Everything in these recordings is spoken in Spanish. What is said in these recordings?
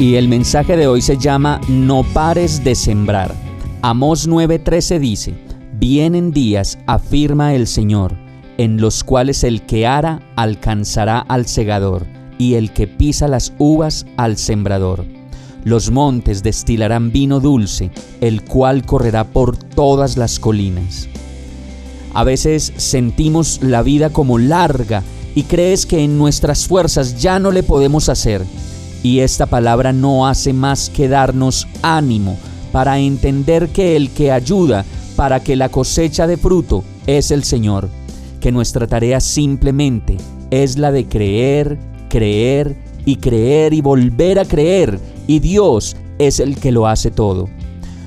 Y el mensaje de hoy se llama No pares de sembrar. Amós 9:13 dice, Vienen días, afirma el Señor, en los cuales el que ara alcanzará al segador, y el que pisa las uvas al sembrador. Los montes destilarán vino dulce, el cual correrá por todas las colinas. A veces sentimos la vida como larga y crees que en nuestras fuerzas ya no le podemos hacer. Y esta palabra no hace más que darnos ánimo para entender que el que ayuda para que la cosecha de fruto es el Señor que nuestra tarea simplemente es la de creer, creer y creer y volver a creer, y Dios es el que lo hace todo.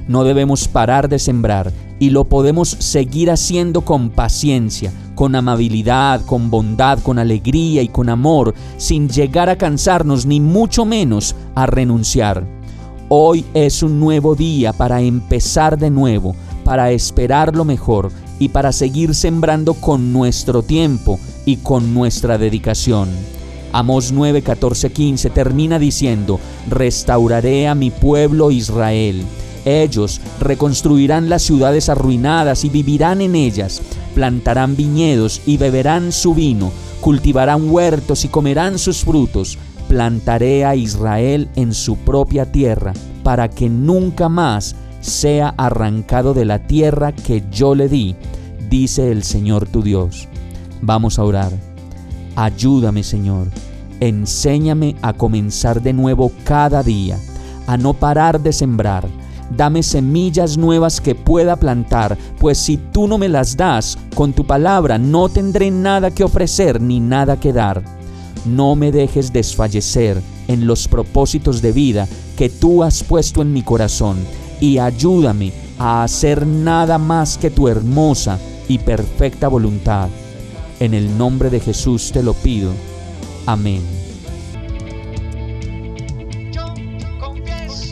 No debemos parar de sembrar y lo podemos seguir haciendo con paciencia, con amabilidad, con bondad, con alegría y con amor, sin llegar a cansarnos ni mucho menos a renunciar. Hoy es un nuevo día para empezar de nuevo, para esperar lo mejor y para seguir sembrando con nuestro tiempo y con nuestra dedicación. Amos 9, 14, 15 termina diciendo, restauraré a mi pueblo Israel. Ellos reconstruirán las ciudades arruinadas y vivirán en ellas, plantarán viñedos y beberán su vino, cultivarán huertos y comerán sus frutos. Plantaré a Israel en su propia tierra, para que nunca más sea arrancado de la tierra que yo le di, dice el Señor tu Dios. Vamos a orar. Ayúdame, Señor. Enséñame a comenzar de nuevo cada día, a no parar de sembrar. Dame semillas nuevas que pueda plantar, pues si tú no me las das, con tu palabra no tendré nada que ofrecer ni nada que dar. No me dejes desfallecer en los propósitos de vida que tú has puesto en mi corazón y ayúdame a hacer nada más que tu hermosa y perfecta voluntad. En el nombre de Jesús te lo pido. Amén.